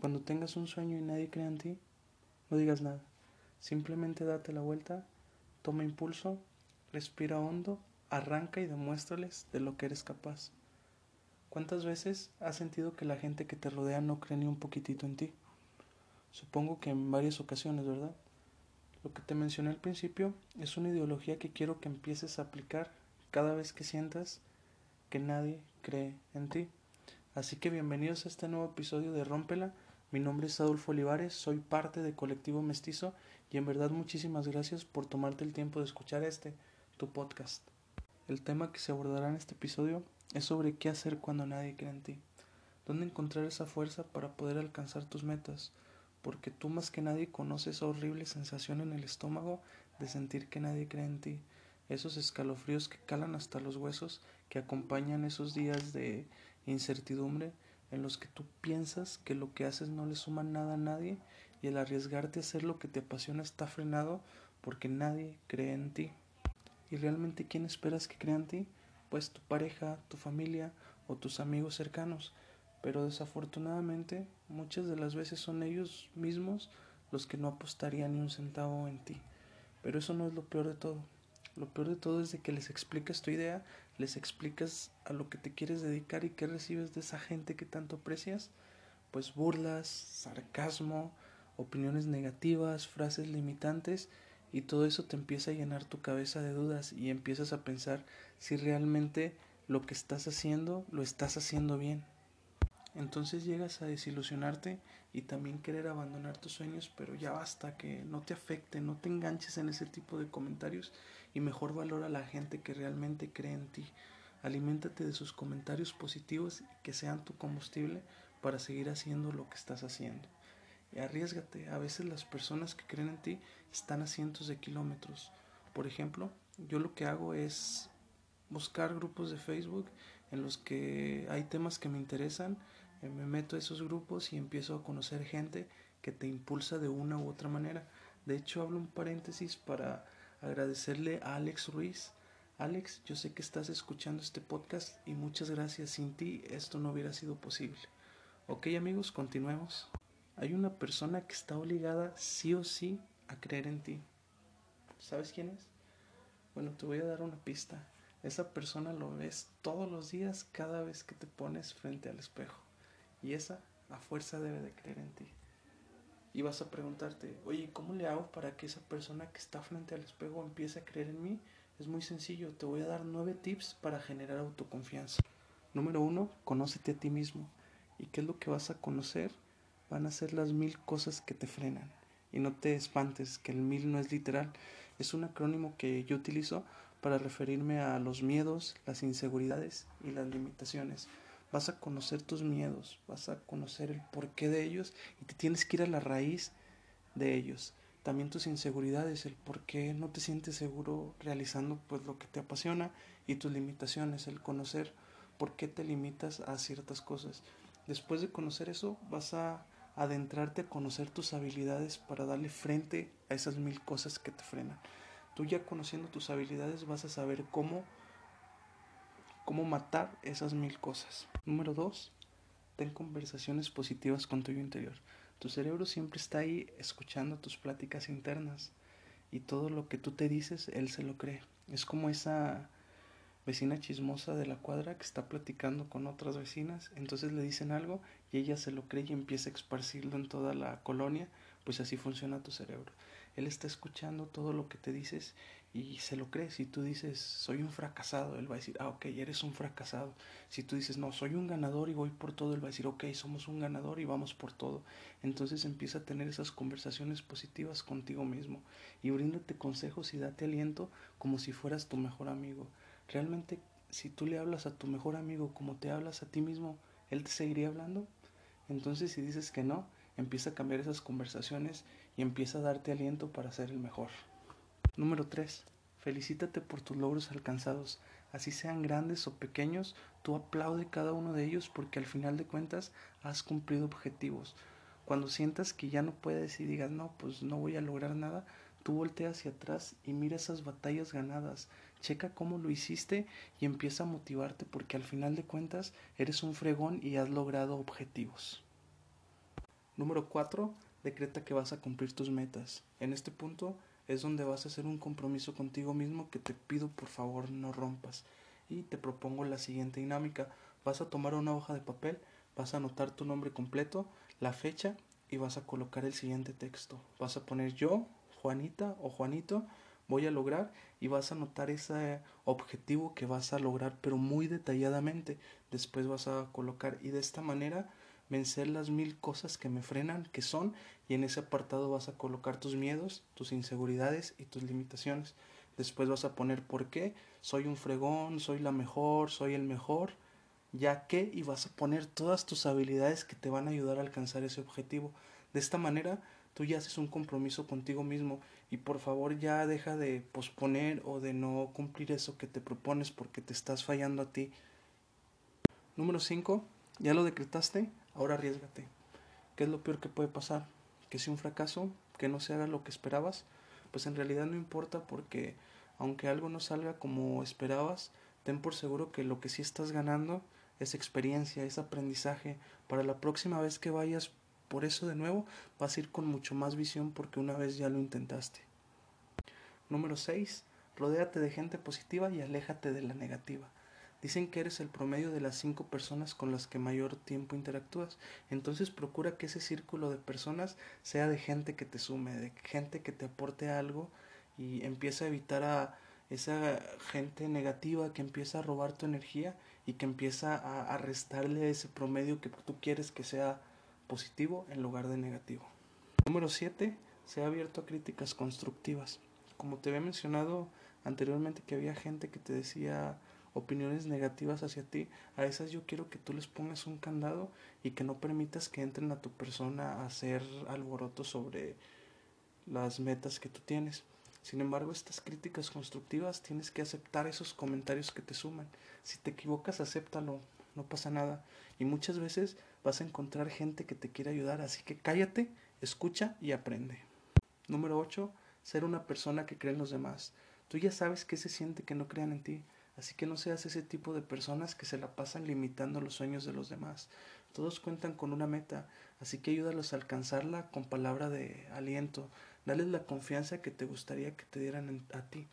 Cuando tengas un sueño y nadie cree en ti, no digas nada. Simplemente date la vuelta, toma impulso, respira hondo, arranca y demuéstrales de lo que eres capaz. ¿Cuántas veces has sentido que la gente que te rodea no cree ni un poquitito en ti? Supongo que en varias ocasiones, ¿verdad? Lo que te mencioné al principio es una ideología que quiero que empieces a aplicar cada vez que sientas que nadie cree en ti. Así que bienvenidos a este nuevo episodio de Rómpela mi nombre es Adolfo Olivares, soy parte de Colectivo Mestizo y en verdad muchísimas gracias por tomarte el tiempo de escuchar este, tu podcast. El tema que se abordará en este episodio es sobre qué hacer cuando nadie cree en ti, dónde encontrar esa fuerza para poder alcanzar tus metas, porque tú más que nadie conoces esa horrible sensación en el estómago de sentir que nadie cree en ti, esos escalofríos que calan hasta los huesos que acompañan esos días de incertidumbre en los que tú piensas que lo que haces no le suma nada a nadie y el arriesgarte a hacer lo que te apasiona está frenado porque nadie cree en ti. ¿Y realmente quién esperas que crea en ti? Pues tu pareja, tu familia o tus amigos cercanos. Pero desafortunadamente muchas de las veces son ellos mismos los que no apostarían ni un centavo en ti. Pero eso no es lo peor de todo. Lo peor de todo es de que les explicas tu idea, les explicas a lo que te quieres dedicar y qué recibes de esa gente que tanto aprecias, pues burlas, sarcasmo, opiniones negativas, frases limitantes y todo eso te empieza a llenar tu cabeza de dudas y empiezas a pensar si realmente lo que estás haciendo lo estás haciendo bien. Entonces llegas a desilusionarte y también querer abandonar tus sueños, pero ya basta que no te afecte, no te enganches en ese tipo de comentarios y mejor valora a la gente que realmente cree en ti. Aliméntate de sus comentarios positivos y que sean tu combustible para seguir haciendo lo que estás haciendo. Y arriesgate, a veces las personas que creen en ti están a cientos de kilómetros. Por ejemplo, yo lo que hago es buscar grupos de Facebook en los que hay temas que me interesan, me meto a esos grupos y empiezo a conocer gente que te impulsa de una u otra manera. De hecho, hablo un paréntesis para agradecerle a Alex Ruiz. Alex, yo sé que estás escuchando este podcast y muchas gracias. Sin ti esto no hubiera sido posible. Ok amigos, continuemos. Hay una persona que está obligada sí o sí a creer en ti. ¿Sabes quién es? Bueno, te voy a dar una pista. Esa persona lo ves todos los días cada vez que te pones frente al espejo. Y esa a fuerza debe de creer en ti y vas a preguntarte, oye, ¿cómo le hago para que esa persona que está frente al espejo empiece a creer en mí? Es muy sencillo, te voy a dar nueve tips para generar autoconfianza. Número uno, conócete a ti mismo. ¿Y qué es lo que vas a conocer? Van a ser las mil cosas que te frenan. Y no te espantes, que el mil no es literal. Es un acrónimo que yo utilizo para referirme a los miedos, las inseguridades y las limitaciones vas a conocer tus miedos, vas a conocer el porqué de ellos y te tienes que ir a la raíz de ellos. También tus inseguridades, el por qué no te sientes seguro realizando pues lo que te apasiona y tus limitaciones, el conocer por qué te limitas a ciertas cosas. Después de conocer eso, vas a adentrarte a conocer tus habilidades para darle frente a esas mil cosas que te frenan. Tú ya conociendo tus habilidades vas a saber cómo cómo matar esas mil cosas. Número dos, ten conversaciones positivas con tu interior. Tu cerebro siempre está ahí escuchando tus pláticas internas y todo lo que tú te dices, él se lo cree. Es como esa vecina chismosa de la cuadra que está platicando con otras vecinas, entonces le dicen algo y ella se lo cree y empieza a esparcirlo en toda la colonia, pues así funciona tu cerebro. Él está escuchando todo lo que te dices y se lo cree. Si tú dices, soy un fracasado, él va a decir, ah, ok, eres un fracasado. Si tú dices, no, soy un ganador y voy por todo, él va a decir, ok, somos un ganador y vamos por todo. Entonces empieza a tener esas conversaciones positivas contigo mismo y bríndate consejos y date aliento como si fueras tu mejor amigo. Realmente, si tú le hablas a tu mejor amigo como te hablas a ti mismo, él te seguiría hablando. Entonces, si dices que no, empieza a cambiar esas conversaciones y empieza a darte aliento para ser el mejor. Número 3. Felicítate por tus logros alcanzados. Así sean grandes o pequeños, tú aplaude cada uno de ellos porque al final de cuentas has cumplido objetivos. Cuando sientas que ya no puedes y digas, no, pues no voy a lograr nada, tú voltea hacia atrás y mira esas batallas ganadas. Checa cómo lo hiciste y empieza a motivarte porque al final de cuentas eres un fregón y has logrado objetivos. Número 4. Decreta que vas a cumplir tus metas. En este punto es donde vas a hacer un compromiso contigo mismo que te pido por favor no rompas. Y te propongo la siguiente dinámica. Vas a tomar una hoja de papel, vas a anotar tu nombre completo, la fecha y vas a colocar el siguiente texto. Vas a poner yo, Juanita o Juanito, voy a lograr y vas a anotar ese objetivo que vas a lograr pero muy detalladamente. Después vas a colocar y de esta manera vencer las mil cosas que me frenan, que son, y en ese apartado vas a colocar tus miedos, tus inseguridades y tus limitaciones. Después vas a poner por qué, soy un fregón, soy la mejor, soy el mejor, ya que, y vas a poner todas tus habilidades que te van a ayudar a alcanzar ese objetivo. De esta manera, tú ya haces un compromiso contigo mismo y por favor ya deja de posponer o de no cumplir eso que te propones porque te estás fallando a ti. Número 5. Ya lo decretaste, ahora arriesgate. ¿Qué es lo peor que puede pasar? Que sea un fracaso, que no se haga lo que esperabas, pues en realidad no importa porque aunque algo no salga como esperabas, ten por seguro que lo que sí estás ganando es experiencia, es aprendizaje. Para la próxima vez que vayas por eso de nuevo vas a ir con mucho más visión porque una vez ya lo intentaste. Número 6. Rodéate de gente positiva y aléjate de la negativa. Dicen que eres el promedio de las cinco personas con las que mayor tiempo interactúas. Entonces procura que ese círculo de personas sea de gente que te sume, de gente que te aporte algo y empieza a evitar a esa gente negativa que empieza a robar tu energía y que empieza a, restarle ese promedio que tú quieres que sea positivo en lugar de negativo. Número 7. Sea abierto a críticas constructivas. Como te había mencionado anteriormente que había gente que te decía opiniones negativas hacia ti, a esas yo quiero que tú les pongas un candado y que no permitas que entren a tu persona a hacer alboroto sobre las metas que tú tienes. Sin embargo, estas críticas constructivas tienes que aceptar esos comentarios que te suman. Si te equivocas, acéptalo, no pasa nada. Y muchas veces vas a encontrar gente que te quiere ayudar, así que cállate, escucha y aprende. Número 8. Ser una persona que cree en los demás. Tú ya sabes qué se siente que no crean en ti, así que no seas ese tipo de personas que se la pasan limitando los sueños de los demás. Todos cuentan con una meta, así que ayúdalos a alcanzarla con palabra de aliento. Dales la confianza que te gustaría que te dieran a ti,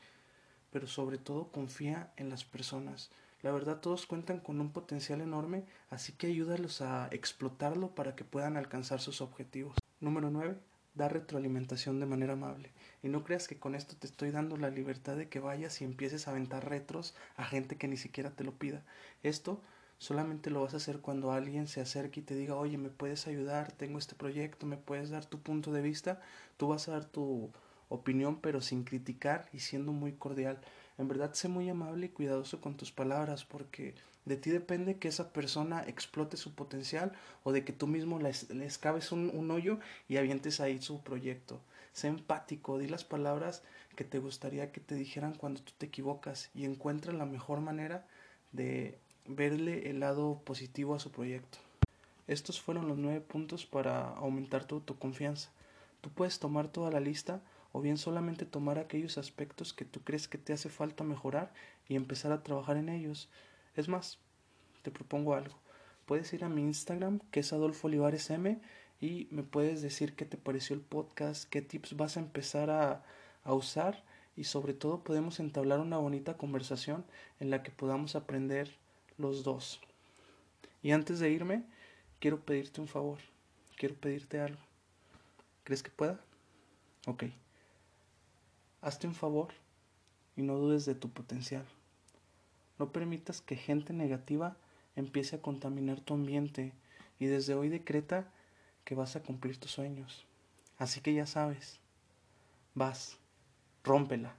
pero sobre todo confía en las personas. La verdad todos cuentan con un potencial enorme, así que ayúdalos a explotarlo para que puedan alcanzar sus objetivos. Número 9. Da retroalimentación de manera amable. Y no creas que con esto te estoy dando la libertad de que vayas y empieces a aventar retros a gente que ni siquiera te lo pida. Esto solamente lo vas a hacer cuando alguien se acerque y te diga, oye, me puedes ayudar, tengo este proyecto, me puedes dar tu punto de vista. Tú vas a dar tu opinión, pero sin criticar y siendo muy cordial. En verdad, sé muy amable y cuidadoso con tus palabras porque de ti depende que esa persona explote su potencial o de que tú mismo le, escabes un, un hoyo y avientes ahí su proyecto. Sé empático, di las palabras que te gustaría que te dijeran cuando tú te equivocas y encuentra la mejor manera de verle el lado positivo a su proyecto. Estos fueron los nueve puntos para aumentar tu autoconfianza. Tú puedes tomar toda la lista o bien solamente tomar aquellos aspectos que tú crees que te hace falta mejorar y empezar a trabajar en ellos. Es más, te propongo algo. Puedes ir a mi Instagram, que es Adolfo Olivares M, y me puedes decir qué te pareció el podcast, qué tips vas a empezar a, a usar y sobre todo podemos entablar una bonita conversación en la que podamos aprender los dos. Y antes de irme, quiero pedirte un favor, quiero pedirte algo. ¿Crees que pueda? Ok. Hazte un favor y no dudes de tu potencial. No permitas que gente negativa empiece a contaminar tu ambiente y desde hoy decreta que vas a cumplir tus sueños. Así que ya sabes, vas, rómpela